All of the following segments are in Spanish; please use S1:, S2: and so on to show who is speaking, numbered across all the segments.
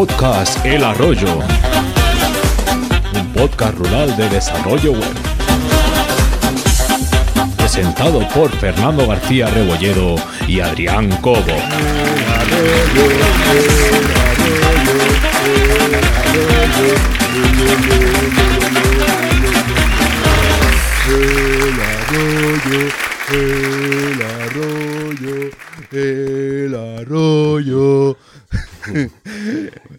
S1: Podcast El Arroyo. Un podcast rural de desarrollo web. Presentado por Fernando García Rebolledo y Adrián Cobo.
S2: El arroyo, el arroyo, el arroyo.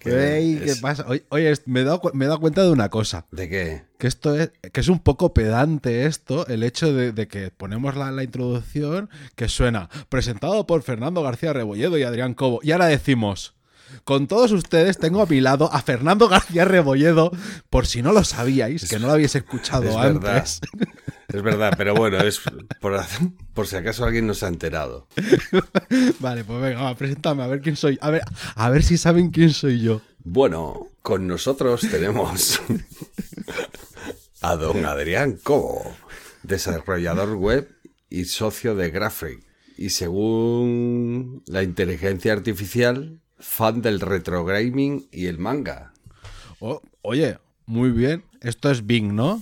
S2: Ey, ¿Qué
S3: es-
S2: pasa? Oye, oye, me he, dado, cu- me he dado cuenta de una cosa.
S3: ¿De qué?
S2: Que esto es, que es un poco pedante esto, el hecho de, de que ponemos la, la introducción que suena presentado por Fernando García Rebolledo y Adrián Cobo. Y ahora decimos, con todos ustedes tengo a mi lado a Fernando García Rebolledo, por si no lo sabíais, que no lo habéis escuchado
S3: Es
S2: antes.
S3: verdad. Es verdad, pero bueno, es por, por si acaso alguien no se ha enterado.
S2: Vale, pues venga, va, preséntame, a ver quién soy. A ver, a ver si saben quién soy yo.
S3: Bueno, con nosotros tenemos a don Adrián Cobo, desarrollador web y socio de Graphic. Y según la inteligencia artificial, fan del retro gaming y el manga.
S2: Oh, oye, muy bien. Esto es Bing, ¿no?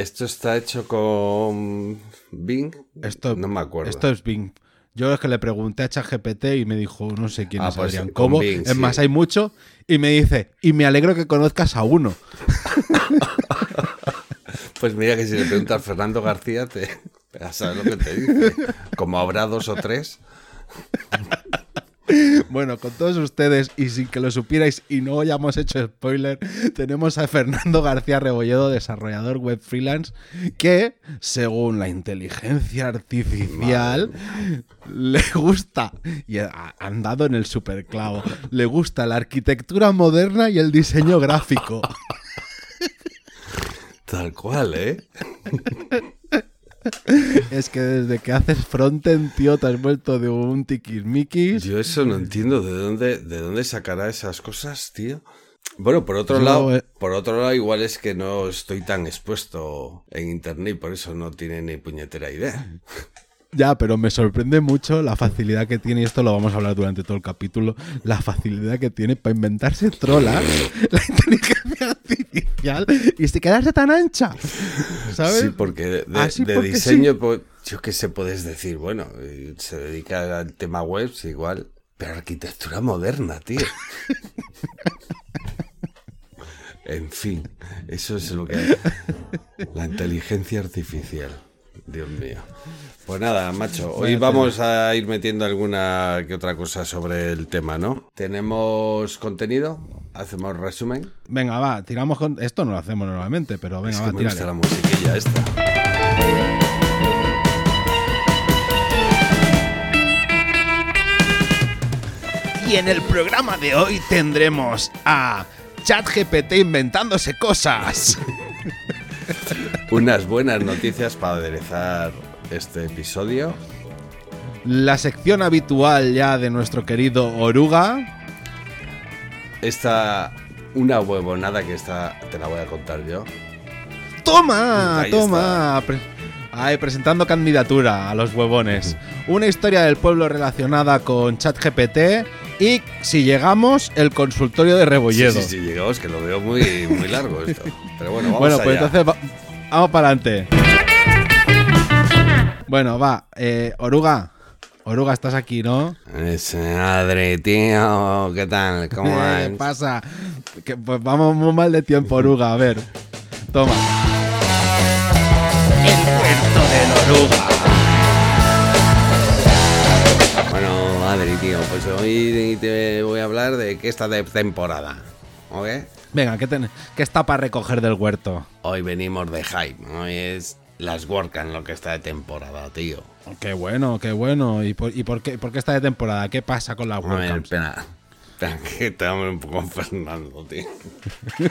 S3: Esto está hecho con Bing.
S2: Esto,
S3: no me acuerdo.
S2: Esto es Bing. Yo es que le pregunté a ChatGPT y me dijo, no sé quién
S3: Ah,
S2: es
S3: pues
S2: Adrián
S3: con
S2: Cobo.
S3: Bing,
S2: es
S3: sí.
S2: más, hay mucho. Y me dice, y me alegro que conozcas a uno.
S3: Pues mira que si le preguntas a Fernando García, te ya sabes lo que te dice. Como habrá dos o tres.
S2: Bueno, con todos ustedes, y sin que lo supierais y no hayamos hecho spoiler, tenemos a Fernando García Rebolledo, desarrollador web freelance, que, según la inteligencia artificial, le gusta, y ha han dado en el superclavo, le gusta la arquitectura moderna y el diseño gráfico.
S3: Tal cual, ¿eh?
S2: Es que desde que haces frontend, tío, te has vuelto de un tiquismiquis.
S3: Yo eso no entiendo de dónde, de dónde sacará esas cosas, tío. Bueno, por otro lado,
S2: eh,
S3: por otro lado, igual es que no estoy tan expuesto en internet, por eso no tiene ni puñetera idea.
S2: Ya, pero me sorprende mucho la facilidad que tiene, y esto lo vamos a hablar durante todo el capítulo, la facilidad que tiene para inventarse trolas, la inteligencia artificial, y se quedarse tan ancha. ¿Sabes?
S3: Sí, porque de, de-
S2: sí,
S3: de
S2: porque
S3: diseño,
S2: sí.
S3: pues, yo qué sé, puedes decir, bueno, eh, se dedica al tema web, sí, igual, pero arquitectura moderna, tío. en fin, eso es lo que hay. La inteligencia artificial. Dios mío. Pues nada, macho, hoy vamos a ir metiendo alguna que otra cosa sobre el tema, ¿no? Tenemos contenido, hacemos resumen.
S2: Venga, va, tiramos con... Esto no lo hacemos normalmente, pero venga,
S3: es
S2: va,
S3: que me gusta la musiquilla esta.
S2: Y en el programa de hoy tendremos a ChatGPT inventándose cosas.
S3: Unas buenas noticias para aderezar este episodio.
S2: La sección habitual ya de nuestro querido Oruga.
S3: Esta, una huevonada que esta te la voy a contar yo.
S2: ¡Toma!
S3: Ahí
S2: ¡Toma! Pre- Ay, presentando candidatura a los huevones. Una historia del pueblo relacionada con ChatGPT y, si llegamos, el consultorio de Rebolledo.
S3: Sí, sí, sí, llegamos, que lo veo muy, muy largo esto. Pero bueno, vamos
S2: bueno, pues
S3: allá.
S2: entonces va- vamos para adelante. Bueno, va. eh, Oruga. Oruga, estás aquí, ¿no?
S3: Es madre, tío, ¿qué tal? ¿Cómo
S2: ¿Qué
S3: vas?
S2: pasa? Que, pues vamos muy mal de tiempo, Oruga. A ver. Toma. El puerto del Oruga.
S3: Bueno, madre, tío, pues hoy te voy a hablar de que esta de temporada. ¿Ok?
S2: Venga, ¿qué, ten- qué está para recoger del huerto?
S3: Hoy venimos de hype, hoy es las WordCamp lo que está de temporada, tío.
S2: Qué bueno, qué bueno. ¿Y por, y por qué, por qué está de temporada? ¿Qué pasa con la
S3: A ver, espera. Un poco Fernando, tío.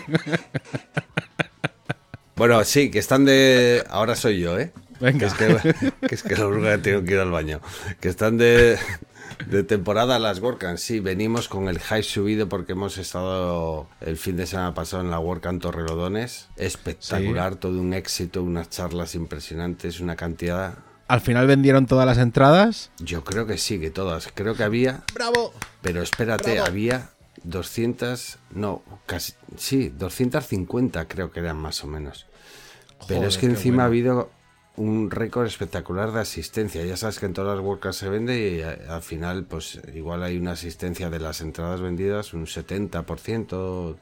S3: bueno, sí, que están de. Ahora soy yo, ¿eh?
S2: Venga.
S3: Que es que, que, es que tengo que ir al baño. Que están de. De temporada las WordCamp, sí, venimos con el hype subido porque hemos estado el fin de semana pasado en la WordCamp Torrelodones. Espectacular, todo un éxito, unas charlas impresionantes, una cantidad.
S2: Al final vendieron todas las entradas.
S3: Yo creo que sí, que todas. Creo que había
S2: ¡Bravo!
S3: pero espérate,
S2: Bravo.
S3: había 200, no, casi, sí, 250 creo que eran más o menos. Pero
S2: Joder,
S3: es que encima
S2: bueno.
S3: ha habido un récord espectacular de asistencia. Ya sabes que en todas las World Cup se vende y a- al final, pues igual hay una asistencia de las entradas vendidas, un 70%.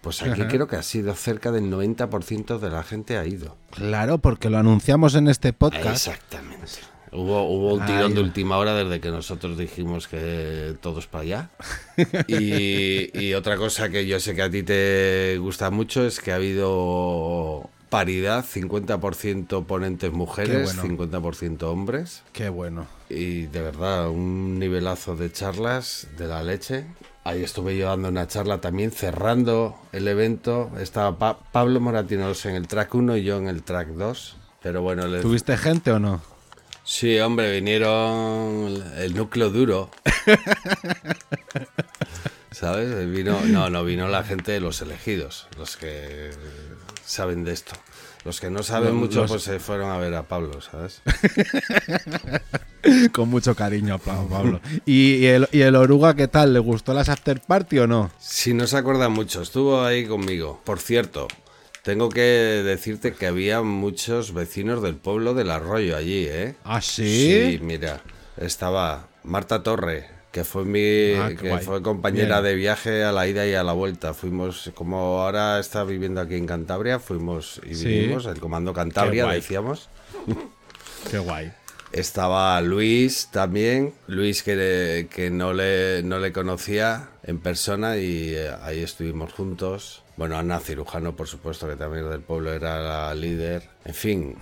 S3: Pues aquí
S2: Ajá.
S3: creo que ha sido cerca del 90% de la gente ha ido.
S2: Claro, porque lo anunciamos en este podcast.
S3: Exactamente. Hubo, hubo un tirón de última hora desde que nosotros dijimos que todos para allá. Y, y otra cosa que yo sé que a ti te gusta mucho es que ha habido paridad, 50% ponentes mujeres,
S2: bueno.
S3: 50% hombres.
S2: Qué bueno.
S3: Y de verdad, un nivelazo de charlas de la leche. Ahí estuve yo dando una charla también, cerrando el evento. Estaba Pa- Pablo Moratinos en el track 1 y yo en el track 2. Pero bueno,
S2: ¿Tuviste gente o no?
S3: Sí, hombre, vinieron el núcleo duro. ¿Sabes? Vino, no, no, vino la gente de los elegidos, los que saben de esto. Los que no saben
S2: Los-
S3: mucho,
S2: los-
S3: pues se fueron a ver a Pablo, ¿sabes?
S2: Con mucho cariño, Pa- Pablo. ¿Y, y el, ¿Y el oruga qué tal? ¿Le gustó las after party o no?
S3: Si no se acuerda mucho, estuvo ahí conmigo. Por cierto, tengo que decirte que había muchos vecinos del pueblo del Arroyo allí, ¿eh?
S2: ¿Ah, sí?
S3: Sí, mira, estaba Marta Torre, que fue mi
S2: Ah,
S3: que
S2: guay.
S3: fue compañera
S2: Bien.
S3: de viaje a la ida y a la vuelta. Fuimos, como ahora está viviendo aquí en Cantabria, fuimos y
S2: Sí.
S3: vinimos, el comando Cantabria, decíamos.
S2: Qué guay.
S3: Estaba Luis también, Luis que, que no, le, no le conocía en persona y eh, ahí estuvimos juntos. Bueno, Ana Cirujano, por supuesto, que también del pueblo era la líder. En fin,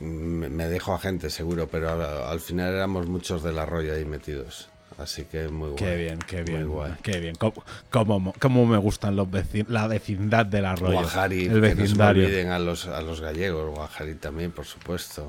S3: me, me dejo a gente seguro, pero al, al final éramos muchos del arroyo ahí metidos. Así que muy guay.
S2: Qué bien, qué bien.
S3: Muy guay.
S2: Qué bien. ¿Cómo, cómo, cómo me gustan los vecin la vecindad del arroyo?
S3: Guajari,
S2: el
S3: que no se
S2: vecindario.
S3: olviden a los, a los gallegos, Guajari también, por supuesto.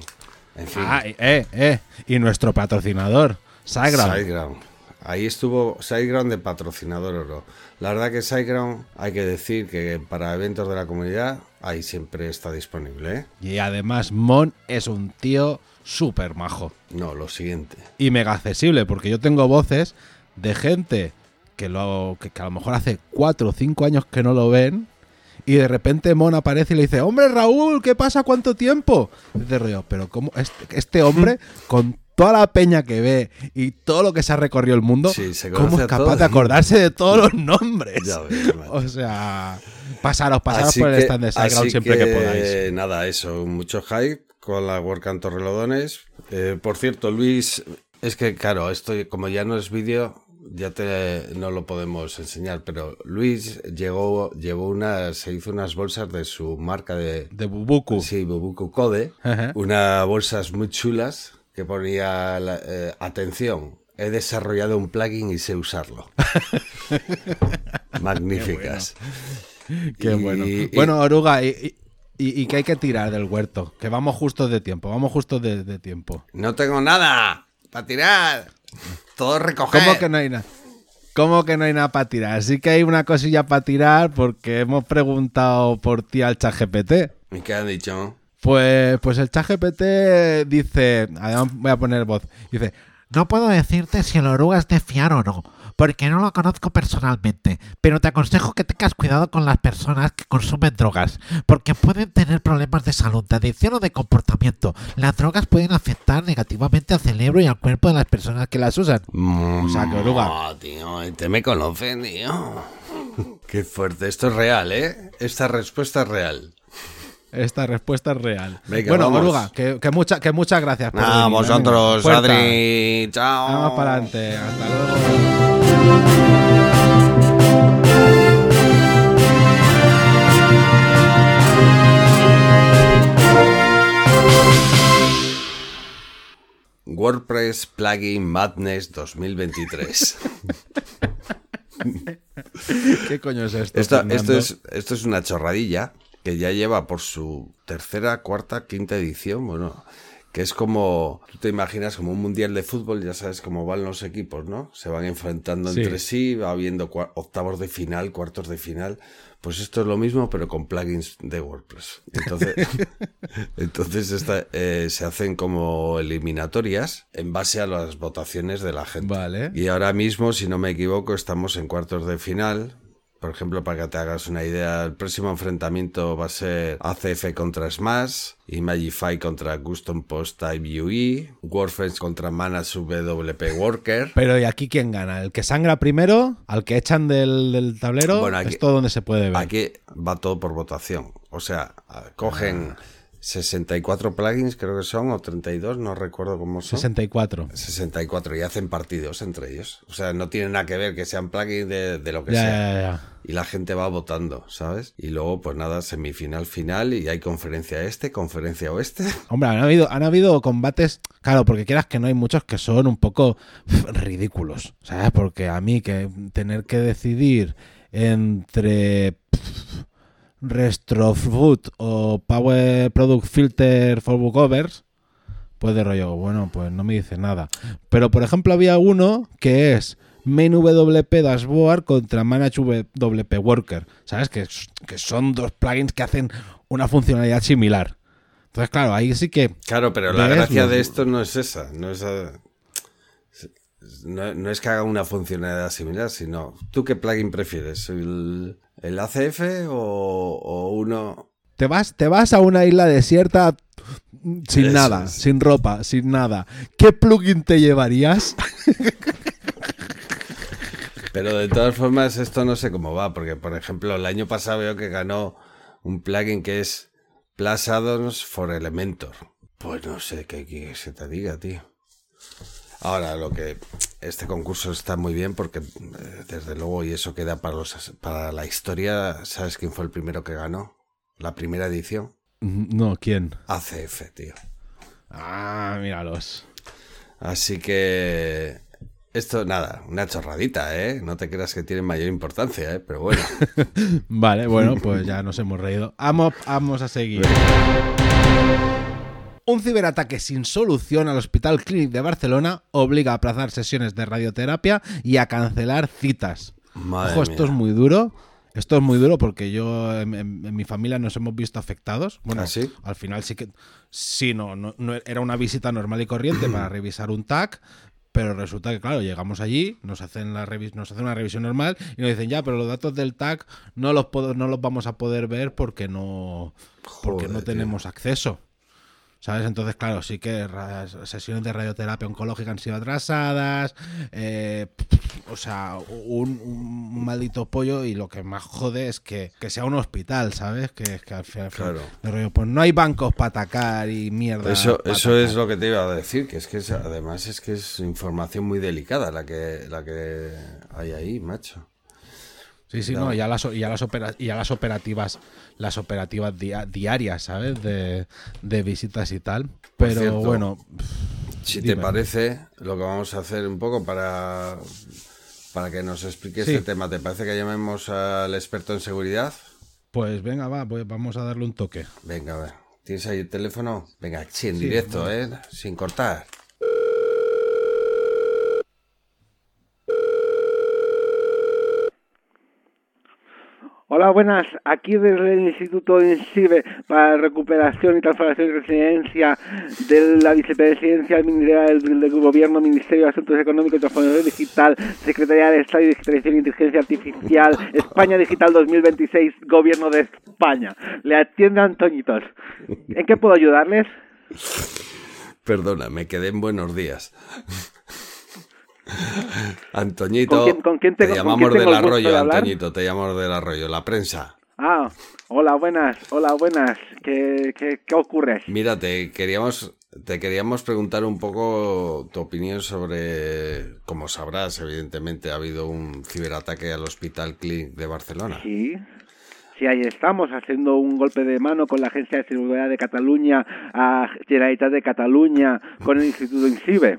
S3: En fin.
S2: Ah, y- eh, eh. Y nuestro patrocinador, Sagra.
S3: Sideground. Ahí estuvo Sideground de patrocinador oro. La verdad que Sideground hay que decir que para eventos de la comunidad ahí siempre está disponible. ¿eh?
S2: Y además, Mon es un tío súper majo.
S3: No, lo siguiente.
S2: y mega accesible, porque yo tengo voces de gente que, lo, que, que a lo mejor hace 4 o 5 años que no lo ven y de repente Mon aparece y le dice, hombre Raúl, ¿qué pasa? ¿Cuánto tiempo? Y de rollo, pero ¿cómo este, este hombre con toda la peña que ve y todo lo que se ha recorrido el mundo,
S3: Sí,
S2: ¿cómo es capaz de acordarse de todos los nombres?
S3: Ya ves,
S2: o sea, pasaros, pasaros
S3: Así
S2: por el
S3: que-
S2: stand de Sideground
S3: así
S2: siempre que, podáis.
S3: Nada, eso, mucho hype con la WordCamp Torrelodones. Eh, por cierto, Luis, es que claro, esto como ya no es vídeo, ya te no lo podemos enseñar, pero Luis llegó, llevó una, se hizo unas bolsas de su marca de,
S2: De Bubuku.
S3: Sí, Bubuku Code.
S2: Ajá.
S3: Unas bolsas muy chulas que ponía la- eh, atención. He desarrollado un plugin y sé usarlo. Magníficas.
S2: Qué bueno.
S3: y-
S2: bueno, Oruga, y, y- y que hay que tirar del huerto. Que vamos justos de tiempo, vamos justos de, de tiempo.
S3: No tengo nada para tirar. Todo recoger.
S2: ¿Cómo que no hay nada? ¿Cómo que no hay nada para tirar? Sí que hay una cosilla para tirar porque hemos preguntado por ti al ChatGPT.
S3: ¿Y qué han dicho?
S2: Pues, pues el ChatGPT dice, además voy a poner voz, dice,
S4: No puedo decirte si el oruga es de fiar o no, porque no lo conozco personalmente, pero te aconsejo que tengas cuidado con las personas que consumen drogas, porque pueden tener problemas de salud, de adicción o de comportamiento. Las drogas pueden afectar negativamente al cerebro y al cuerpo de las personas que las usan.
S2: O sea, que oruga.
S3: No, tío, te me conocen, tío. Qué fuerte. Esto es real, ¿eh? Esta respuesta es real.
S2: Esta respuesta es real.
S3: Venga,
S2: bueno. Oruga, que, que, mucha- que muchas gracias por venir,
S3: vosotros. Adri. Chao.
S2: Vamos para adelante. Hasta luego.
S3: WordPress Plugin Madness 2023.
S2: ¿Qué coño es esto?
S3: Esto, esto, es, esto es una chorradilla que ya lleva por su tercera, cuarta, quinta edición. Bueno, que es como, tú te imaginas como un mundial de fútbol, ya sabes cómo van los equipos, ¿no? Se van enfrentando
S2: Sí.
S3: entre sí, va habiendo octavos de final, cuartos de final. Pues esto es lo mismo, pero con plugins de WordPress. Entonces, entonces esta, eh, se hacen como eliminatorias en base a las votaciones de la gente.
S2: Vale.
S3: Y ahora mismo, si no me equivoco, estamos en cuartos de final. Por ejemplo, para que te hagas una idea, el próximo enfrentamiento va a ser ACF contra Smash, Imagify contra Custom Post Type UE, Warfence contra Manage WP Worker.
S2: Pero ¿y aquí quién gana? ¿El que sangra primero? ¿Al que echan del, del tablero?
S3: Bueno, aquí-
S2: Esto donde se puede ver.
S3: Aquí va todo por votación. O sea, cogen 64 plugins, creo que son, o 32, no recuerdo cómo son.
S2: 64.
S3: 64 y hacen partidos entre ellos. O sea, no tiene nada que ver que sean plugins de, de lo que
S2: Ya,
S3: sea.
S2: ya, ya.
S3: Y la gente va votando, ¿sabes? Y luego, pues nada, semifinal, final y hay conferencia este, conferencia oeste.
S2: Hombre, han habido, han habido combates, claro, porque quieras que no hay muchos que son un poco ridículos, ¿sabes? Porque a mí que tener que decidir entre Retrofoot o Power Product Filter for WooCovers, pues de rollo, bueno, pues no me dice nada. Pero por ejemplo había uno que es Main WP Dashboard contra Manage WP Worker, ¿sabes? Que, que son dos plugins que hacen una funcionalidad similar. Entonces, claro, ahí sí que
S3: Claro, pero la gracia de esto no es esa. No es, a- no, no es que haga una funcionalidad similar, sino ¿tú qué plugin prefieres? ¿El, el ACF o, o uno?
S2: te vas, te vas a una isla desierta sin
S3: Eso
S2: nada,
S3: es.
S2: sin ropa, sin nada. ¿Qué plugin te llevarías?
S3: Pero de todas formas, esto no sé cómo va, porque por ejemplo, el año pasado veo que ganó un plugin que es Plus Addons for Elementor. Pues no sé qué que se te diga, tío. Ahora, lo que este concurso está muy bien porque, eh, desde luego, y eso queda para, los, para la historia, ¿sabes quién fue el primero que ganó? La primera edición.
S2: No, ¿quién?
S3: ACF, tío.
S2: Ah, míralos.
S3: Así que esto, nada, una chorradita, ¿eh? No te creas que tiene mayor importancia, ¿eh? Pero bueno.
S2: Vale, bueno, pues ya nos hemos reído. Vamos, vamos a seguir. Un ciberataque sin solución al Hospital Clínic de Barcelona obliga a aplazar sesiones de radioterapia y a cancelar citas.
S3: Madre
S2: Ojo, esto
S3: mía.
S2: es muy duro. Esto es muy duro porque yo en, en- en mi familia nos hemos visto afectados. Bueno,
S3: ¿Ah, sí?
S2: al final sí que sí, no, no, no era una visita normal y corriente para revisar un TAC, pero resulta que claro, llegamos allí, nos hacen la nos hacen una revisión normal y nos dicen, "Ya, pero los datos del TAC no los puedo- no los vamos a poder ver porque no porque no
S3: tío.
S2: tenemos acceso." ¿Sabes? Entonces, claro, sí que sesiones de radioterapia oncológica han sido atrasadas. eh, o sea, un, un maldito pollo. Y lo que más jode es que, que sea un hospital, ¿sabes? Que, que al final,
S3: Claro.
S2: de rollo, pues no hay bancos para atacar y mierda.
S3: Eso, eso es lo que te iba a decir, que es que es- además es que es información muy delicada la que, la que hay ahí, macho.
S2: Sí, sí, no, ya las, ya las, opera- ya las operativas, las operativas dia- diarias, ¿sabes? De, de visitas y tal. Pero
S3: cierto,
S2: bueno,
S3: Si
S2: Dime.
S3: te parece, lo que vamos a hacer un poco para, para que nos explique
S2: Sí.
S3: este tema, ¿te parece que llamemos al experto en seguridad?
S2: pues venga, va, pues vamos a darle un toque.
S3: Venga, a ver. ¿Tienes ahí el teléfono? Venga, sí, en directo, ¿eh? Sin cortar.
S5: Hola, buenas. Aquí desde el Instituto INSIBE para Recuperación y Transformación y Resiliencia de la Vicepresidencia del Gobierno, Ministerio de Asuntos Económicos y Transformación Digital, Secretaría de Estado y Digitalización e Inteligencia Artificial, España Digital 2026, Gobierno de España. Le atiende Antoñitos. ¿En qué puedo ayudarles?
S3: Perdona, me quedé en buenos días. Antoñito,
S5: ¿Con quién- con quién
S3: te llamamos
S5: quién
S3: del arroyo,
S5: de?
S3: Antoñito, te llamamos del arroyo, la prensa.
S5: Ah, hola, buenas. Hola, buenas. ¿Qué, qué, qué ocurre?
S3: Mira, te queríamos, te queríamos preguntar un poco tu opinión sobre, como sabrás, evidentemente ha habido un ciberataque al Hospital Clínic de Barcelona.
S5: Sí. Sí, ahí estamos haciendo un golpe de mano con la Agencia de Seguridad de Cataluña, a Generalitat de Cataluña, con el Instituto INSIBE,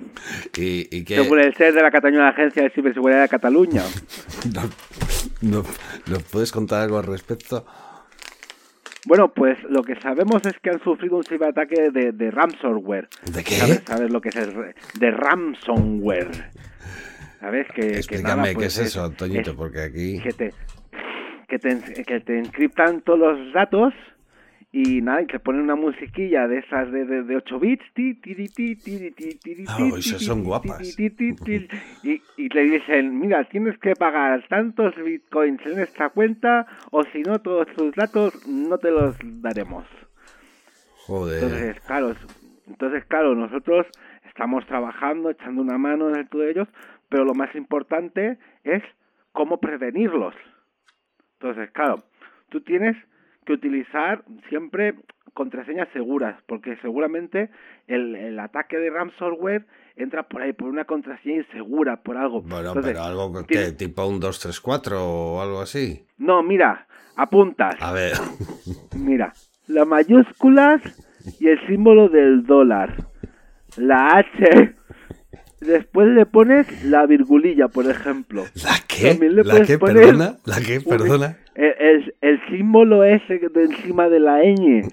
S3: Y, y que
S5: según el ser de la Cataluña Agencia de Ciberseguridad de Cataluña.
S3: ¿Nos, nos- nos puedes contar algo al respecto?
S2: Bueno, pues lo que sabemos es que han sufrido un ciberataque de, de ransomware.
S3: ¿De qué?
S2: ¿Sabes, ¿Sabes lo que es el de ransomware? ¿Sabes? Que, que
S3: Explícame qué
S2: pues
S3: es eso, Toñito, porque aquí...
S2: que te, que te, que te encriptan todos los datos y nada, y te ponen una musiquilla de esas de, de, de 8 bits. Oh,
S3: esas son guapas.
S2: Y, y le dicen, mira, tienes que pagar tantos bitcoins en esta cuenta o si no todos tus datos no te los daremos.
S3: Joder.
S2: Entonces, claro, entonces, claro nosotros estamos trabajando, echando una mano en el de ellos, pero lo más importante es cómo prevenirlos. Entonces, claro, tú tienes que utilizar siempre contraseñas seguras, porque seguramente el, el ataque de ransomware entra por ahí, por una contraseña insegura, por algo.
S3: Bueno,
S2: Entonces,
S3: pero algo que, tipo un 234 o algo así.
S2: No, mira, apuntas.
S3: A ver,
S2: Mira, las mayúsculas y el símbolo del dólar. La H. Después le pones la virgulilla, por ejemplo.
S3: ¿la qué?
S2: También le
S3: ¿La
S2: puedes
S3: qué?
S2: poner
S3: ¿Perdona? ¿La qué? ¿Perdona?
S2: El, el- el símbolo ese de encima de la ñ.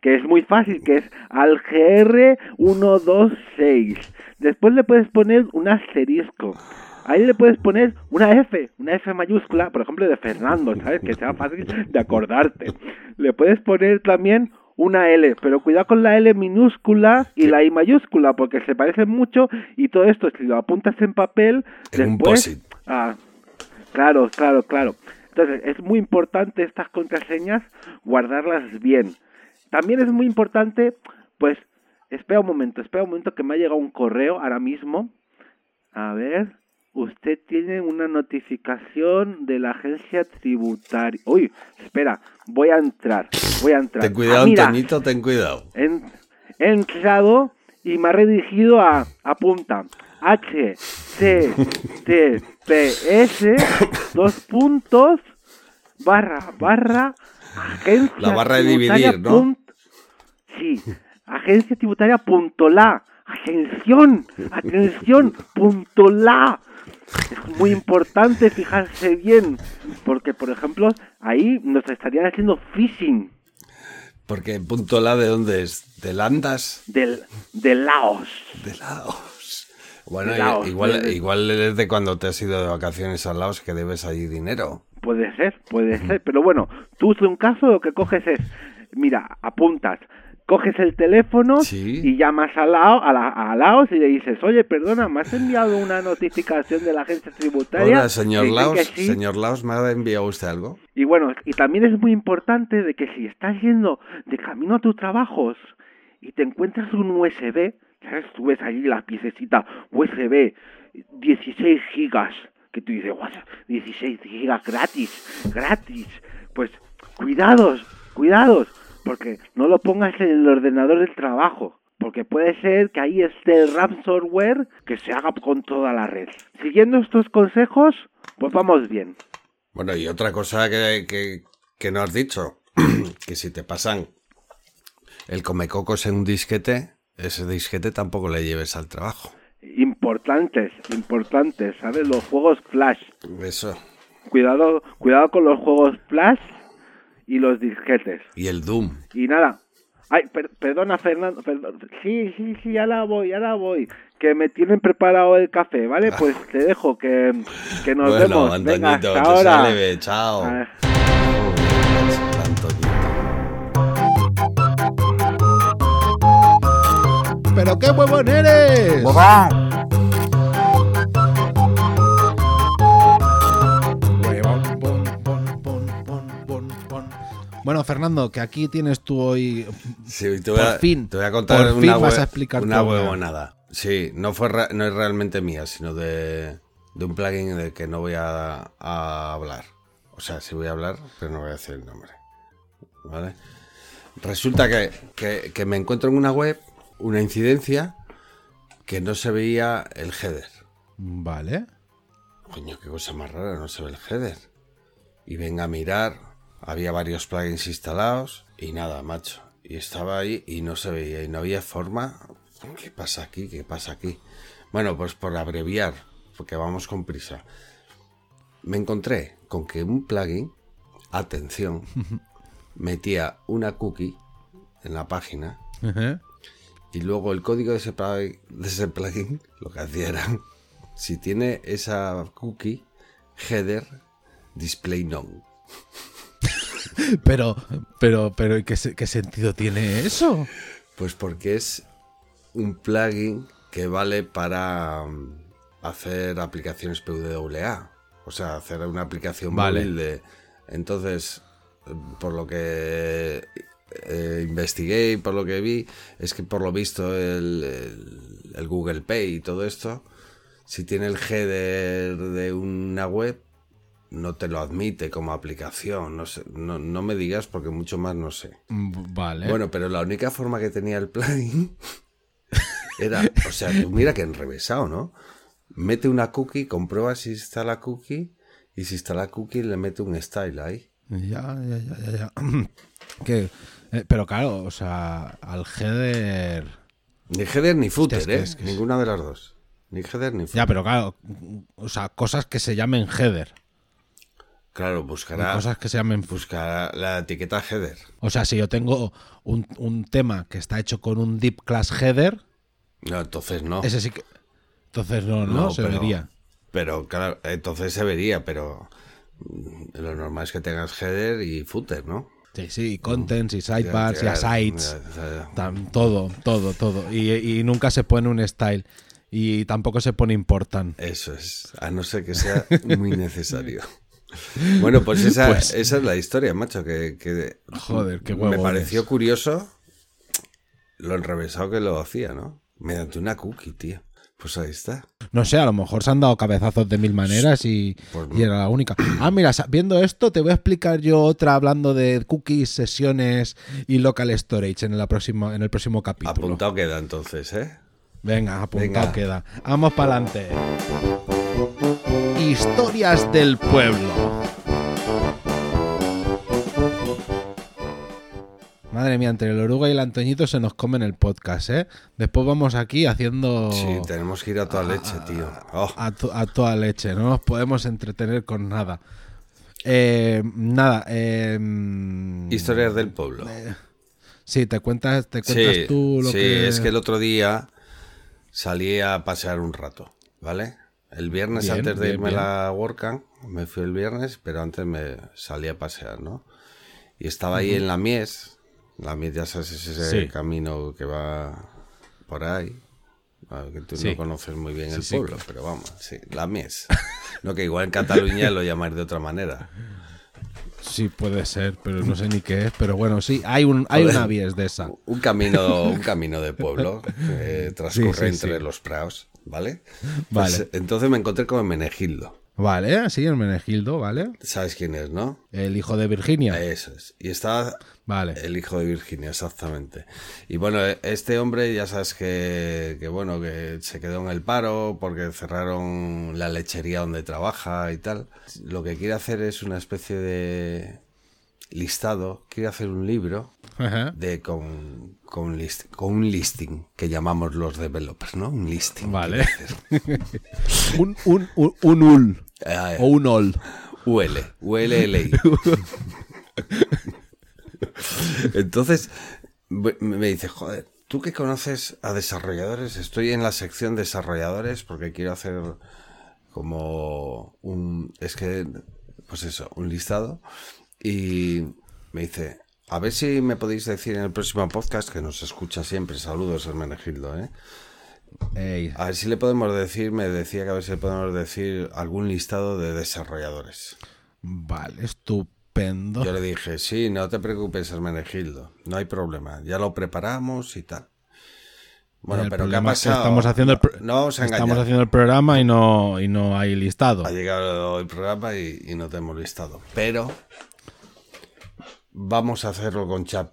S2: Que es muy fácil, que es al GR 126. Después le puedes poner un asterisco. Ahí le puedes poner una F, una F mayúscula, por ejemplo, de Fernando, ¿sabes? Que sea fácil de acordarte. Le puedes poner también una L, pero cuidado con la L minúscula y la I mayúscula, porque se parecen mucho y todo esto, si lo apuntas en papel,
S3: En
S2: después... Ah, claro, claro, claro. Entonces, es muy importante estas contraseñas guardarlas bien. También es muy importante, pues, espera un momento, espera un momento que me ha llegado un correo ahora mismo. A ver, usted tiene una notificación de la agencia tributaria. Uy, espera, voy a entrar, voy a entrar.
S3: Ten cuidado,
S2: Ah, mira,
S3: Toñito, ten cuidado.
S2: He, he entrado y me ha redirigido a, apunta, H, C, T, P, S, dos puntos, barra, barra, agencia
S3: La barra de dividir, ¿no?
S2: sí, agencia tributaria punto la, atención, atención, punto la. Es muy importante fijarse bien, porque por ejemplo, ahí nos estarían haciendo phishing.
S3: Porque punto la de dónde es? ¿De Landas?
S2: del, de Laos.
S3: De Laos. Bueno,
S2: De Laos,
S3: igual,
S2: de-
S3: igual es de cuando te has ido de vacaciones a Laos que debes allí dinero.
S2: Puede ser, puede ser. Pero bueno, tú un caso lo que coges es, mira, apuntas, coges el teléfono
S3: Sí.
S2: y llamas a, Lao, a, la- a Laos y le dices, oye, perdona, me has enviado una notificación de la agencia tributaria.
S3: Hola, señor Laos.
S2: sí.
S3: Señor Laos, ¿me ha enviado usted algo?
S2: Y bueno, y también es muy importante de que si estás yendo de camino a tus trabajos y te encuentras un USB, ¿sabes? Tú ves allí la piececita USB, 16 gigas, que tú dices, "Guau, 16 gigas gratis, gratis. Pues cuidados, cuidados, porque no lo pongas en el ordenador del trabajo. Porque puede ser que ahí esté el ransomware que se haga con toda la red. Siguiendo estos consejos, pues vamos bien.
S3: Bueno, y otra cosa que, que, que no has dicho, que si te pasan el comecocos en un disquete, ese disquete tampoco le lleves al trabajo.
S2: Importantes, importantes, ¿sabes? Los juegos flash.
S3: Eso.
S2: Cuidado, cuidado con los juegos flash y los disquetes.
S3: Y el Doom.
S2: Y nada. Ay, per- perdona, Fernando. perdón. Sí, sí, sí, ya la voy, ya la voy. Que me tienen preparado el café, ¿vale? Pues te dejo, que, que nos
S3: bueno,
S2: vemos. Venga,
S3: Antoñito,
S2: hasta
S3: que
S2: ahora.
S3: sea leve, chao.
S2: Ah.
S6: ¡Pero qué huevón eres! Huevón, Bueno, Fernando, que aquí tienes tú hoy.
S3: Sí, te voy, a,
S6: Por fin,
S3: te voy a contar
S6: por
S3: una,
S6: fin vas a explicar
S3: una huevonada. Sí, no, fue no es realmente mía, sino de, de un plugin del que no voy a, a hablar. O sea, sí voy a hablar, pero no voy a decir el nombre. ¿Vale? Resulta que, que- que me encuentro en una web una incidencia que no se veía el header.
S6: Vale.
S3: Coño, qué cosa más rara, no se ve el header. Y venga a mirar, había varios plugins instalados y nada, macho. Y estaba ahí y no se veía y no había forma. ¿Qué pasa aquí? ¿Qué pasa aquí? Bueno, pues por abreviar, porque vamos con prisa. Me encontré con que un plugin, atención, metía una cookie en la página y luego el código de ese, plugin, de ese plugin lo que hacía era, si tiene esa cookie, header, display none.
S2: Pero, pero, pero, ¿qué, qué sentido tiene eso?
S3: Pues porque es un plugin que vale para mm, hacer aplicaciones PWA. O sea, hacer una aplicación
S2: Vale.
S3: móvil de... Entonces, por lo que eh, investigué y por lo que vi, es que por lo visto el, el- el Google Pay y todo esto, si tiene el header de una web, no te lo admite como aplicación. No, sé, no, no me digas porque mucho más no sé.
S2: Mm, Vale.
S3: Bueno, pero la única forma que tenía el plugin era, o sea, mira que enrevesado, ¿no? Mete una cookie, comprueba si está la cookie y si está la cookie le mete un style ahí.
S2: Ya, ya, ya, ya. ya. Que, eh, pero claro, o sea, al header.
S3: Ni header ni footer,
S2: es
S3: ¿eh?
S2: es
S3: Ninguna de las dos. Ni header ni footer.
S2: Ya, pero claro, o sea, cosas que se llamen header.
S3: Claro, buscará,
S2: Cosas que se llamen.
S3: buscará la etiqueta header.
S2: O sea, si yo tengo un, un tema que está hecho con un deep class header,
S3: No, entonces no.
S2: ese sí que. Entonces no, no, se
S3: pero-
S2: vería.
S3: Pero claro, entonces se vería, pero lo normal es que tengas header y footer, ¿no?
S2: Sí, sí, y contents, y sidebars, y asides. todo, todo, todo. Y, y nunca se pone un style. Y tampoco se pone important.
S3: Eso es, a no ser que sea muy necesario. Bueno, pues esa,
S2: Pues-
S3: esa es la historia, macho, que, que
S2: Joder, qué
S3: me
S2: huevones.
S3: pareció curioso lo enrevesado que lo hacía, ¿no? Mediante una cookie, tío. Pues ahí está.
S2: No sé, a lo mejor se han dado cabezazos de mil maneras y,
S3: Pues
S2: y era la única. Ah, mira, viendo esto, te voy a explicar yo otra hablando de cookies, sesiones y local storage en, la próxima, en el próximo capítulo.
S3: Apuntado queda entonces, ¿eh?
S2: Venga, apuntado
S3: Venga.
S2: queda. Vamos para adelante. Historias del pueblo. Madre mía, entre el oruga y el Antoñito se nos comen el podcast, ¿eh? Después vamos aquí haciendo...
S3: Sí, tenemos que ir a toda leche, tío. Oh,
S2: a, to- a toda leche, no nos podemos entretener con nada. Eh, nada, eh,
S3: historias del pueblo.
S2: sí, te cuentas, te cuentas
S3: Sí,
S2: tú lo
S3: sí,
S2: que...
S3: es que el otro día salí a pasear un rato, ¿vale? El viernes
S2: Bien,
S3: antes de
S2: bien,
S3: irme
S2: bien.
S3: a la WordCamp, me fui el viernes, pero antes me salí a pasear, ¿no? Y estaba ahí en la Mies. La Mies, ya sabes, es ese
S2: Sí.
S3: camino que va por ahí. Ah, que tú
S2: Sí.
S3: no conoces muy bien el pueblo, pero vamos, sí, la Mies. no, que igual en Cataluña lo llamáis de otra manera.
S2: Sí, puede ser, pero no sé ni qué es. Pero bueno, sí, hay, un, hay una vies de esa.
S3: Un camino, un camino de pueblo que transcurre
S2: Sí, sí,
S3: entre los praos, ¿vale?
S2: Vale.
S3: Pues, entonces me encontré con Menegildo.
S2: Vale, sí, el Menegildo, ¿vale?
S3: ¿Sabes quién es, no?
S2: El hijo de Virginia.
S3: Eso es. Y está
S2: Vale.
S3: el hijo de Virginia, exactamente. Y bueno, e- este hombre ya sabes que, que bueno, que se quedó en el paro porque cerraron la lechería donde trabaja y tal. Lo que quiere hacer es una especie de listado, quiere hacer un libro
S2: Ajá.
S3: de con, con, list- con un listing que llamamos los developers, ¿no? Un listing.
S2: Vale. un, un, un, un ul.
S3: Ah,
S2: O un ol.
S3: UL, ULLI. Entonces me me dice, joder, tú que conoces a desarrolladores, estoy en la sección desarrolladores porque quiero hacer como un, es que, pues eso, un listado. Y me dice, a ver si me podéis decir en el próximo podcast, que nos escucha siempre, saludos Hermenegildo, ¿eh?
S2: Ey,
S3: A ver si le podemos decir, me decía que a ver si le podemos decir algún listado de desarrolladores.
S2: vale, estupendo.
S3: Yo le dije, sí, no te preocupes, Hermenegildo, no hay problema, ya lo preparamos y tal. Bueno,
S2: El
S3: pero ¿qué ha
S2: problema es que
S3: pasado?
S2: Estamos haciendo el,
S3: No
S2: estamos haciendo el programa y no, y no hay listado.
S3: Ha llegado el programa y, y no te hemos listado. Pero vamos a hacerlo con chat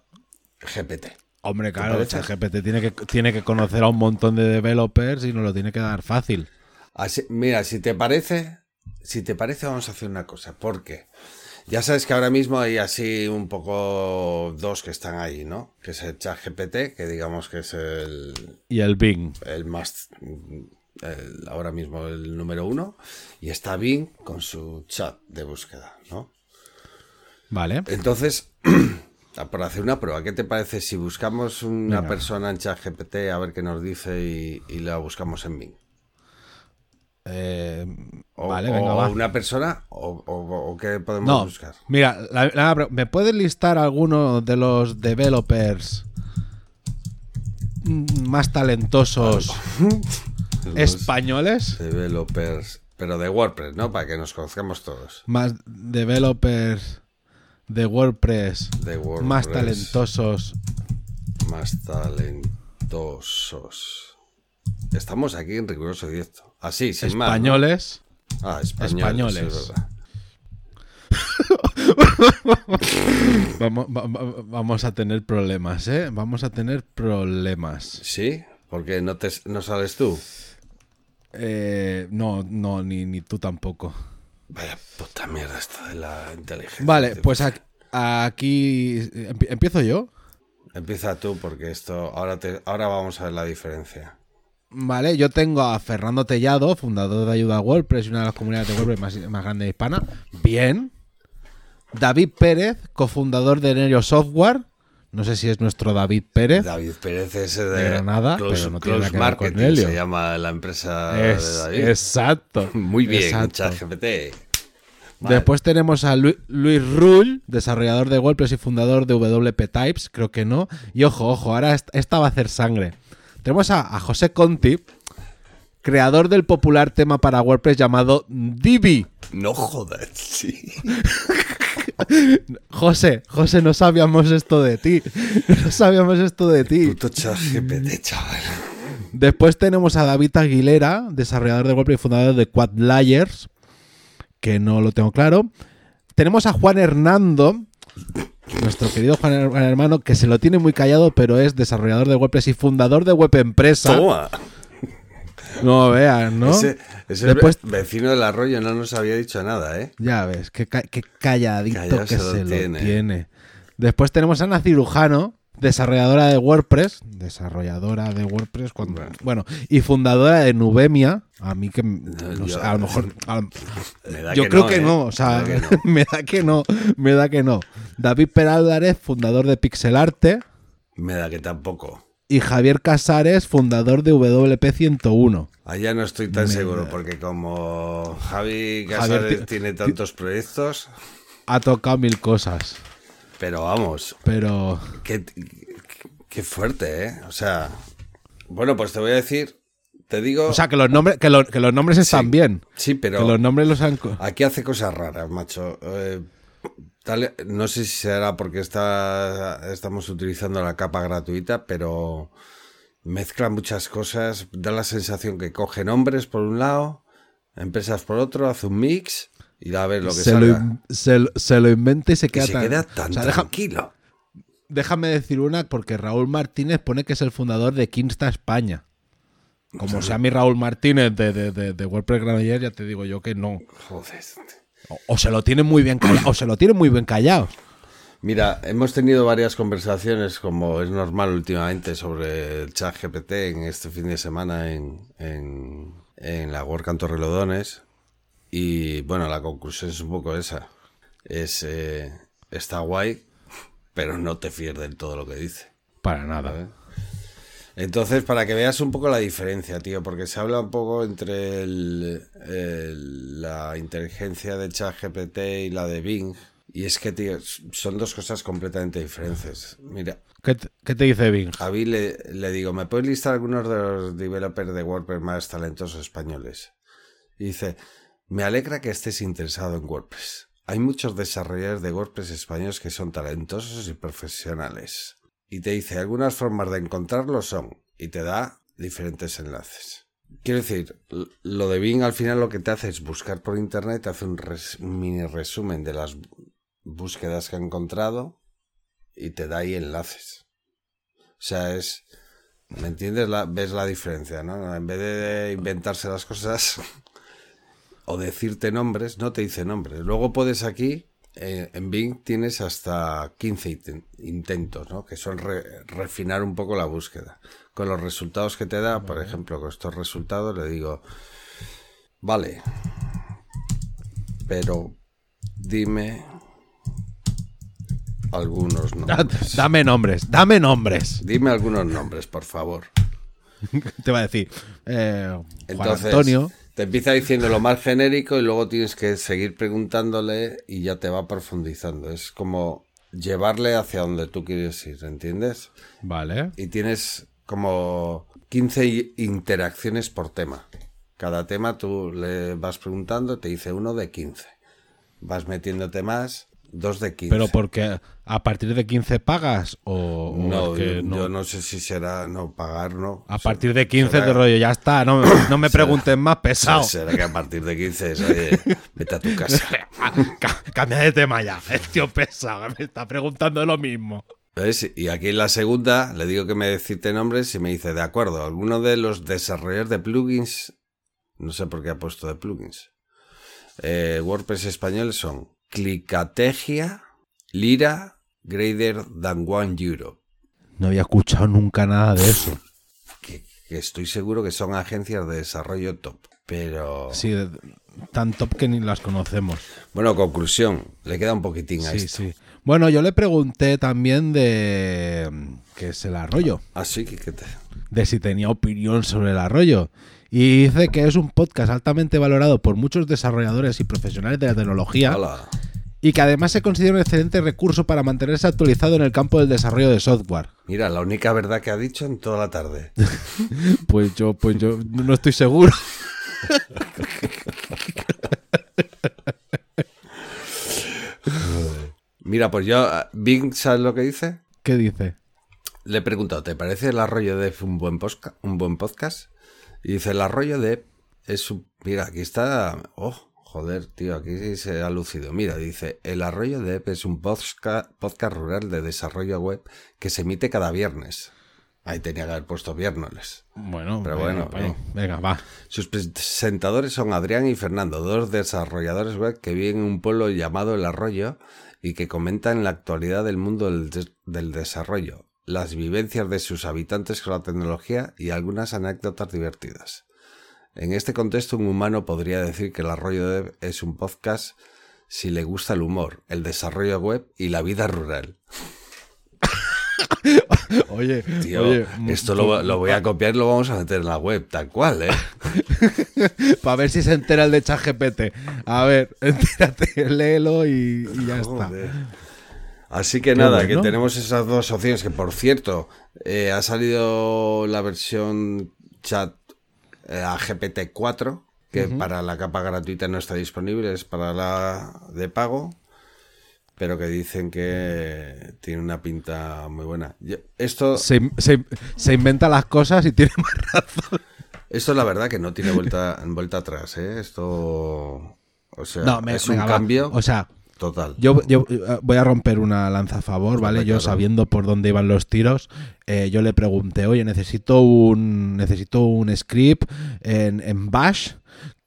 S3: GPT.
S2: Hombre, claro,
S3: parece?
S2: GPT tiene que, tiene que conocer a un montón de developers y nos lo tiene que dar fácil.
S3: Así- mira, si te parece, si te parece, vamos a hacer una cosa, porque ya sabes que ahora mismo hay así un poco dos que están ahí, ¿no? Que es el chat GPT, que digamos que es el,
S2: Y el Bing.
S3: el más el- ahora mismo el número uno, y está Bing con su chat de búsqueda, ¿no?
S2: Vale.
S3: Entonces, Por hacer una prueba, ¿qué te parece si buscamos una
S2: Venga.
S3: persona en ChatGPT a ver qué nos dice y, y la buscamos en Bing?
S2: Eh,
S3: O,
S2: vale,
S3: o
S2: venga, va.
S3: una persona o, o- o qué podemos
S2: No,
S3: buscar.
S2: mira, la- la- ¿me puedes listar alguno de los developers más talentosos españoles?
S3: developers, pero de WordPress, ¿no? Para que nos conozcamos todos.
S2: Más developers de WordPress,
S3: De WordPress.
S2: más talentosos.
S3: Más talentosos. Estamos aquí en riguroso directo. Así, sin más. ¿no?
S2: Españoles.
S3: Ah, españoles.
S2: Españoles. Vamos, va- va- vamos a tener problemas, ¿eh? Vamos a tener problemas.
S3: ¿Sí? Porque no, te, no sales tú.
S2: Eh, no, no, ni, ni tú tampoco.
S3: Vaya puta mierda esta de la inteligencia.
S2: Vale, pues aquí, aquí empie- empiezo yo.
S3: Empieza tú porque esto... Ahora, te, ahora vamos a ver la diferencia.
S2: Vale, yo tengo a Fernando Tellado, fundador de Ayuda a WordPress y una de las comunidades de WordPress más, más grandes de hispana. Bien. David Pérez, cofundador de Nerio Software. No sé si es nuestro David Pérez.
S3: David Pérez es de,
S2: De Granada,
S3: Close,
S2: pero no tiene nada que ver con
S3: se llama la empresa de
S2: Es-
S3: David.
S2: exacto.
S3: Muy bien. ChatGPT. Vale.
S2: Después tenemos a Lu- Luis Rull, desarrollador de WordPress y fundador de WP Types, creo que no. Y ojo, ojo, ahora est- esta va a hacer sangre. Tenemos a, a José Conti, creador del popular tema para WordPress llamado Divi.
S3: No jodas, sí.
S2: José, José, no sabíamos esto de ti. No sabíamos esto de ti.
S3: Puto ChatGPT, chaval.
S2: Después tenemos a David Aguilera, desarrollador de WordPress y fundador de Quadlayers, que no lo tengo claro. Tenemos a Juan Hernando, nuestro querido Juan, Her- Juan Hermano, que se lo tiene muy callado, pero es desarrollador de WordPress y fundador de Web Empresa.
S3: Toma.
S2: No veas, ¿no?
S3: Ese, ese
S2: Después,
S3: ve- vecino del arroyo no nos había dicho nada, ¿eh?
S2: ya ves, qué, ca- qué calladito
S3: Callado
S2: que
S3: se lo
S2: se lo
S3: tiene.
S2: tiene. Después tenemos a Ana Cirujano, desarrolladora de WordPress, desarrolladora de WordPress, cuando- bueno, y fundadora de Nubemia. A mí que, no
S3: yo-
S2: sé, a lo mejor, a lo-
S3: Me da
S2: yo
S3: que
S2: creo
S3: no,
S2: que
S3: ¿eh?
S2: no, o sea,
S3: Me da que no.
S2: me da que no, me da que no. David Perálvarez, fundador de Pixelarte,
S3: Me da que tampoco.
S2: Y Javier Casares, fundador de WP101.
S3: Allá no estoy tan
S2: Me-
S3: seguro, porque como Javi Casares
S2: ti-
S3: tiene tantos proyectos,
S2: Ha tocado mil cosas,
S3: pero vamos,
S2: pero
S3: qué, qué fuerte, ¿eh? O sea, bueno, pues te voy a decir, te digo...
S2: o sea, que los nombres que, lo- que los nombres están
S3: Sí.
S2: bien,
S3: sí, pero...
S2: que los nombres los han
S3: Aquí hace cosas raras, macho. Eh, tal- no sé si será porque está, estamos utilizando la capa gratuita, pero mezcla muchas cosas. Da la sensación que coge nombres por un lado, empresas por otro, hace un mix y a ver lo que
S2: se,
S3: salga.
S2: se lo- se lo inventa y se
S3: Y
S2: queda
S3: se
S2: tan,
S3: queda
S2: o
S3: tan
S2: deja-
S3: tranquilo.
S2: déjame decir una porque Raúl Martínez pone que es el fundador de Kinsta España. Como sea mi Raúl Martínez de, de, de, de WordPress Granollers, ya te digo yo que no.
S3: Joder.
S2: O, o se lo tiene muy bien callado, o se lo tiene muy bien callado.
S3: Mira, hemos tenido varias conversaciones, como es normal últimamente, sobre el chat GPT en este fin de semana en, en, en la WordCamp Torrelodones. Y bueno, la conclusión es un poco esa. Es, eh, está guay, pero no te fíes del todo lo que dice.
S2: Para nada.
S3: ¿vale? Entonces, para que veas un poco la diferencia, tío, porque se habla un poco entre el- el- la inteligencia de ChatGPT y la de Bing. Y es que, tío, son dos cosas completamente diferentes. Mira,
S2: ¿Qué, te- qué te dice Bing?
S3: a Bing le, le digo, ¿me puedes listar algunos de los developers de WordPress más talentosos españoles? Y dice, me alegra que estés interesado en WordPress. Hay muchos desarrolladores de WordPress españoles que son talentosos y profesionales. Y te dice, algunas formas de encontrarlos son, y te da diferentes enlaces. Quiero decir, lo de Bing al final lo que te hace es buscar por internet, te hace un mini resumen de las búsquedas que ha encontrado y te da ahí enlaces. O sea, es... ¿Me entiendes? La, ¿Ves la diferencia, no? En vez de inventarse las cosas o decirte nombres, no te dice nombres. Luego puedes aquí, eh, en Bing tienes hasta 15 inten- intentos, ¿no? Que son re- refinar un poco la búsqueda. Con los resultados que te da, por ejemplo, con estos resultados le digo, vale, pero dime algunos nombres.
S2: Dame nombres, dame nombres.
S3: Dime algunos nombres, por favor.
S2: Te va a decir, eh, Juan
S3: Entonces,
S2: Antonio.
S3: Te empieza diciendo lo más genérico y luego tienes que seguir preguntándole y ya te va profundizando. Es como llevarle hacia donde tú quieres ir, ¿entiendes?
S2: Vale.
S3: Y tienes como 15 i- interacciones por tema. Cada tema tú le vas preguntando, te dice uno de 15. Vas metiéndote más, dos de 15.
S2: Pero porque a partir de 15 pagas o, o
S3: no,
S2: es que
S3: yo,
S2: no?
S3: yo no sé si será no pagar, no.
S2: A partir de 15
S3: será-
S2: de rollo, ya está, no, no me preguntes más, pesado.
S3: Será que a partir de 15 es, oye, vete a tu casa.
S2: Ca- Cambia de tema ya, el tío pesado, me está preguntando lo mismo.
S3: ¿Ves? Y aquí en la segunda le digo que me cite nombres y me dice, de acuerdo, alguno de los desarrolladores de plugins, no sé por qué ha puesto de plugins, eh, WordPress español son Clicategia, Lira, Greater Than One Euro.
S2: No había escuchado nunca nada de eso.
S3: Que, que estoy seguro que son agencias de desarrollo top. Pero...
S2: Sí, de- tan top que ni las conocemos.
S3: Bueno, conclusión, le queda un poquitín a
S2: Sí,
S3: esto.
S2: sí. Bueno, yo le pregunté también de qué es el arroyo,
S3: Así que, que te...
S2: de si tenía opinión sobre el arroyo. Y dice que es un podcast altamente valorado por muchos desarrolladores y profesionales de la tecnología
S3: Hola.
S2: y que además se considera un excelente recurso para mantenerse actualizado en el campo del desarrollo de software.
S3: Mira, la única verdad que ha dicho en toda la tarde.
S2: Pues yo, pues yo no estoy seguro.
S3: Mira, pues yo, Bing, ¿sabes lo que dice?
S2: ¿Qué dice?
S3: Le he preguntado, ¿te parece el arroyo de un buen, un buen podcast? Y dice, el arroyo de es un... Mira, aquí está... Oh, joder, tío, aquí se ha lucido. Mira, dice, el arroyo de es un posca- podcast rural de desarrollo web que se emite cada viernes. Ahí tenía que haber puesto viernes.
S2: Bueno,
S3: Pero bueno, eh.
S2: venga, va.
S3: Sus presentadores son Adrián y Fernando, dos desarrolladores web que viven en un pueblo llamado El Arroyo y que comentan la actualidad del mundo del, des- del desarrollo, las vivencias de sus habitantes con la tecnología y algunas anécdotas divertidas. En este contexto, un humano podría decir que El Arroyo Dev es un podcast si le gusta el humor, el desarrollo web y la vida rural.
S2: Oye,
S3: Tío,
S2: oye,
S3: esto lo, lo voy a copiar y lo vamos a meter en la web, tal cual, ¿eh?
S2: Para ver si se entera el de ChatGPT. A ver, entérate, léelo y, y ya está.
S3: Así que nada,
S2: bueno.
S3: que tenemos esas dos opciones. Que por cierto, eh, ha salido la versión chat eh, a GPT-4, que para la capa gratuita no está disponible, es para la de pago. Pero que dicen que tiene una pinta muy buena. Yo- esto,
S2: Se, se- se inventa las cosas y tiene más razón.
S3: esto la verdad que no tiene vuelta, vuelta atrás, ¿eh? Esto. O sea,
S2: No, me-
S3: es un
S2: venga, va.
S3: cambio
S2: O sea,
S3: total.
S2: yo, yo, eh, voy a romper una lanza a favor, ¿vale? Yo
S3: claro.
S2: sabiendo por dónde iban los tiros, eh, yo le pregunté, oye, necesito un, necesito un script en, en Bash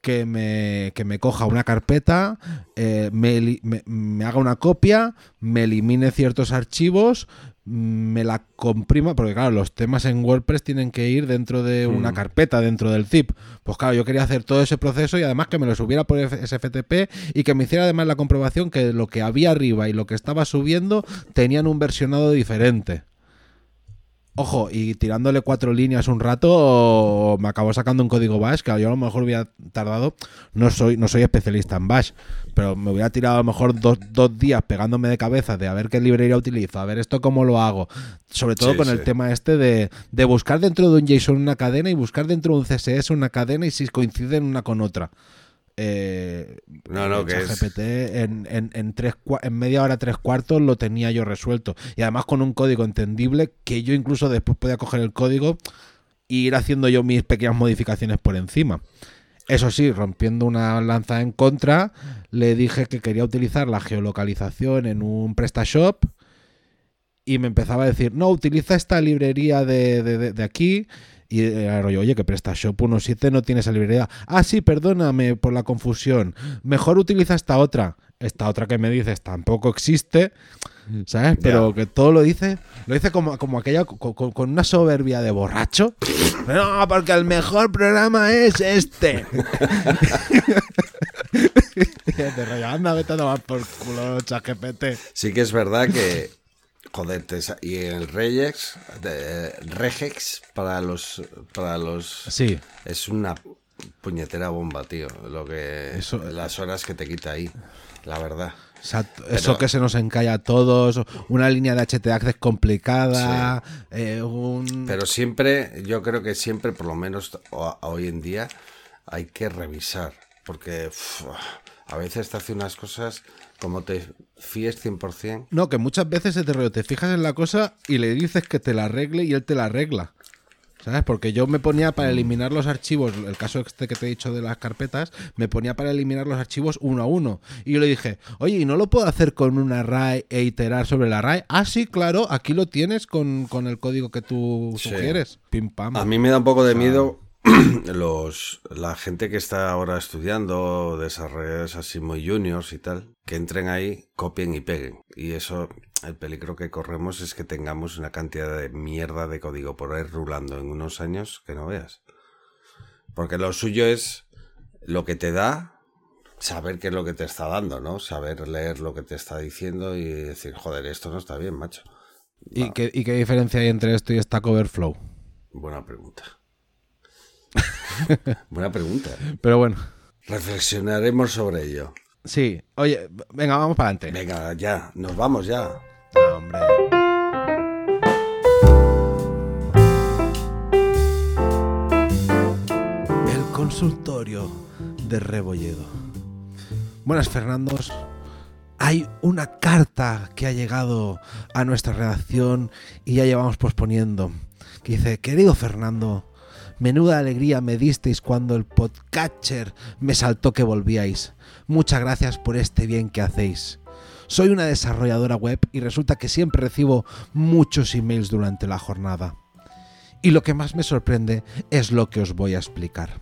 S2: que me, que me coja una carpeta, eh, me, eli- me- me haga una copia, me elimine ciertos archivos, me la comprima, porque claro, los temas en WordPress tienen que ir dentro de una carpeta, dentro del zip. Pues claro, yo quería hacer todo ese proceso y además que me lo subiera por SFTP y que me hiciera además la comprobación que lo que había arriba y lo que estaba subiendo tenían un versionado diferente. Ojo, y tirándole cuatro líneas un rato, me acabó sacando un código Bash, que yo a lo mejor hubiera tardado, no soy, no soy especialista en Bash, pero me hubiera tirado a lo mejor dos, dos días pegándome de cabeza de a ver qué librería utilizo, a ver esto cómo lo hago. Sobre todo
S3: Sí,
S2: con
S3: sí.
S2: el tema este de, de buscar dentro de un JSON una cadena y buscar dentro de un CSS una cadena y si coinciden una con otra. Eh,
S3: No, no, que es-
S2: ChatGPT en, en, en, tres, en media hora, tres cuartos lo tenía yo resuelto. Y además con un código entendible que yo incluso después podía coger el código e ir haciendo yo mis pequeñas modificaciones por encima. Eso sí, rompiendo una lanza en contra, le dije que quería utilizar la geolocalización en un PrestaShop y me empezaba a decir, no, utiliza esta librería de, de- de- de aquí. Y era rollo, oye, que PrestaShop 1.7 no tiene esa librería. Ah, sí, perdóname por la confusión. Mejor utiliza esta otra. esta otra que me dices tampoco existe, ¿sabes? Pero que todo lo dice, lo dice como, como aquella, co- co- con, una soberbia de borracho. No, porque el mejor programa es este. de rollo, anda, vete a tomar por culo, ChatGPT.
S3: Sí que es verdad que, joder, y el Regex, de- Regex para los, para los,
S2: Sí,
S3: es una puñetera bomba, tío, lo que,
S2: Eso-
S3: las horas que te quita ahí, la verdad.
S2: O sea, t- eso que se nos encalla a todos, una línea de HT Access complicada, eh, un...
S3: Pero siempre, yo creo que siempre, por lo menos ho- hoy en día, hay que revisar. Porque a veces te hace unas cosas como te fíes 100%.
S2: No, que muchas veces rollo, te fijas en la cosa y le dices que te la arregle y él te la arregla. ¿Sabes? Porque yo me ponía para eliminar los archivos, el caso este que te he dicho de las carpetas, me ponía para eliminar los archivos uno a uno. Y yo le dije, oye, ¿y no lo puedo hacer con un array e iterar sobre el array? Ah, sí, claro, aquí lo tienes con, con el código que tú
S3: Sí.
S2: sugieres. Pim pam.
S3: A mí me da un poco de miedo los la gente que está ahora estudiando, desarrolladores así muy juniors y tal, que entren ahí, copien y peguen. Y eso, el peligro que corremos es que tengamos una cantidad de mierda de código por ahí rulando en unos años que no veas. Porque lo suyo es lo que te da, saber qué es lo que te está dando, ¿no? Saber leer lo que te está diciendo y decir, joder, esto no está bien, macho.
S2: ¿Y, qué, ¿Y qué diferencia hay entre esto y Stack Overflow?
S3: Buena pregunta. Buena pregunta.
S2: Pero bueno,
S3: Reflexionaremos sobre ello.
S2: sí. Oye, venga, vamos para adelante.
S3: Venga, ya, nos vamos ya.
S2: Ah, hombre. El consultorio de Rebolledo. Buenas, Fernandos. Hay una carta que ha llegado a nuestra redacción y ya llevamos posponiendo. Que dice, querido Fernando, menuda alegría me disteis cuando el podcatcher me saltó que volvíais. Muchas gracias por este bien que hacéis. Soy una desarrolladora web y resulta que siempre recibo muchos emails durante la jornada. Y lo que más me sorprende es lo que os voy a explicar.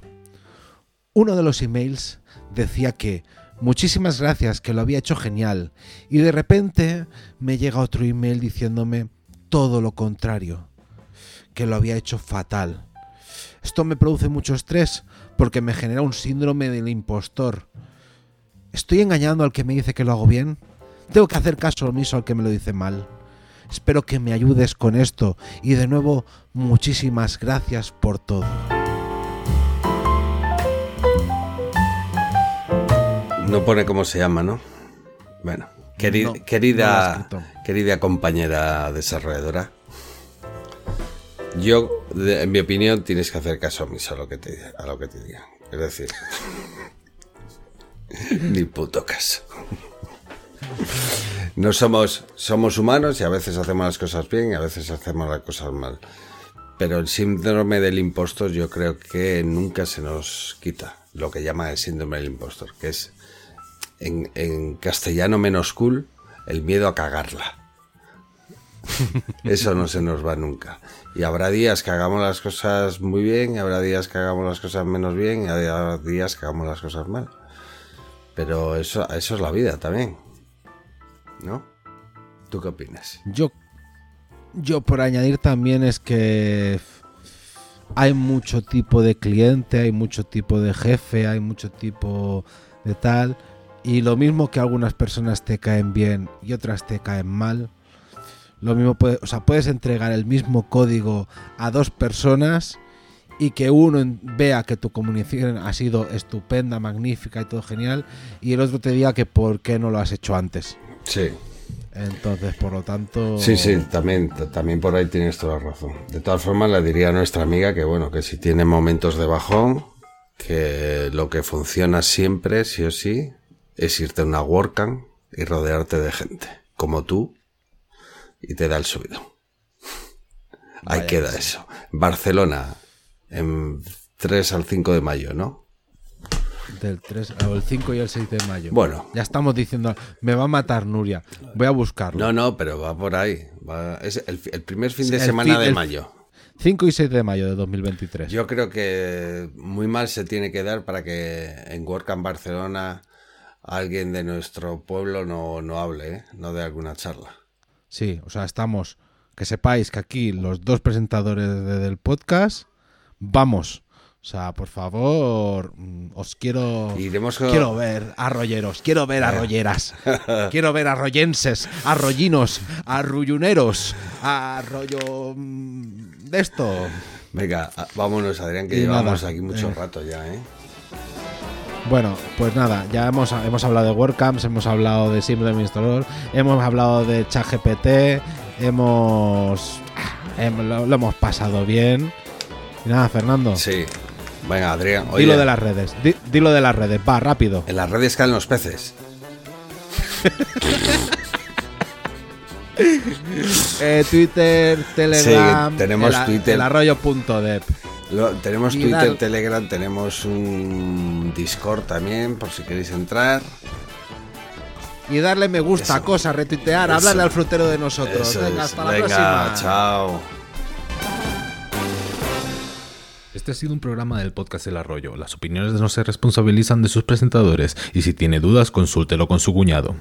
S2: Uno de los emails decía que muchísimas gracias, que lo había hecho genial, y de repente me llega otro email diciéndome todo lo contrario, que lo había hecho fatal. Esto me produce mucho estrés porque me genera un síndrome del impostor. ¿Estoy engañando al que me dice que lo hago bien? ¿Tengo que hacer caso omiso al que me lo dice mal? Espero que me ayudes con esto y de nuevo muchísimas gracias por todo.
S3: No pone cómo se llama, ¿no? Bueno,
S2: No, no
S3: querida compañera desarrolladora, yo, en mi opinión, tienes que hacer caso omiso a lo que te, a lo que te diga. Es decir, ni puto caso. No somos, somos humanos y a veces hacemos las cosas bien y a veces hacemos las cosas mal. Pero el síndrome del impostor yo creo que nunca se nos quita. Lo que llama el síndrome del impostor, que es en, en castellano menos cool, el miedo a cagarla. Eso no se nos va nunca. Y habrá días que hagamos las cosas muy bien, habrá días que hagamos las cosas menos bien, y habrá días que hagamos las cosas mal. Pero eso, eso es la vida también. ¿No? ¿Tú qué opinas?
S2: Yo, yo por añadir también es que hay mucho tipo de cliente, hay mucho tipo de jefe, hay mucho tipo de tal. Y lo mismo que algunas personas te caen bien y otras te caen mal. Lo mismo puede, o sea, puedes entregar el mismo código a dos personas y que uno vea que tu comunicación ha sido estupenda, magnífica y todo genial, y el otro te diga que por qué no lo has hecho antes.
S3: Sí.
S2: Entonces, por lo tanto.
S3: Sí, sí, también, también por ahí tienes toda la razón. De todas formas, le diría a nuestra amiga que, bueno, que si tiene momentos de bajón, que lo que funciona siempre, sí o sí, es irte a una WordCamp y rodearte de gente, como tú, y te da el subido. Ahí
S2: Vaya
S3: queda
S2: que
S3: eso. Barcelona, en 3 al 5 de mayo, ¿no?
S2: Del 3 o el 5 y el 6 de mayo.
S3: Bueno.
S2: Ya estamos diciendo, me va a matar Nuria. Voy a buscarlo.
S3: No, no, pero va por ahí. Va- es el, el primer fin de
S2: El
S3: semana
S2: fin-
S3: de
S2: el-
S3: mayo.
S2: 5 y 6 de mayo de 2023.
S3: Yo creo que muy mal se tiene que dar para que en WordCamp Barcelona alguien de nuestro pueblo no, no hable, ¿eh? no de alguna charla.
S2: Sí, o sea, estamos. Que sepáis que aquí los dos presentadores de- del podcast vamos. O sea, por favor, mm, os quiero. Quiero ver arroyeros, quiero ver arroyeras, quiero ver arroyenses, arroyinos, arrulluneros, arroyo. mm, de esto.
S3: Venga, a- vámonos, Adrián, que
S2: Y
S3: llevamos
S2: nada,
S3: aquí mucho
S2: eh.
S3: rato ya, ¿eh?
S2: Bueno, pues nada, ya hemos, hemos hablado de WordCamps, hemos hablado de Simple Administrador, hemos hablado de ChatGPT, hemos, hem- lo, lo hemos pasado bien. Y nada, Fernando,
S3: Sí. Venga, Adrián, oye,
S2: dilo de las redes, di- dilo de las redes, va, rápido.
S3: en las redes caen los peces.
S2: Eh, Twitter, Telegram,
S3: Sí, tenemos
S2: el,
S3: Twitter.
S2: el arroyo.dep.
S3: Lo- tenemos
S2: Y
S3: Twitter, Telegram, tenemos un Discord también, por si queréis entrar.
S2: Y darle me gusta,
S3: Eso.
S2: cosa, retuitear,
S3: Eso.
S2: hablarle al frutero de nosotros.
S3: Eso
S2: Venga,
S3: es.
S2: hasta la
S3: Venga,
S2: próxima.
S3: chao.
S1: Este ha sido un programa del podcast El Arroyo. Las opiniones no se responsabilizan de sus presentadores y si tiene dudas consúltelo con su cuñado.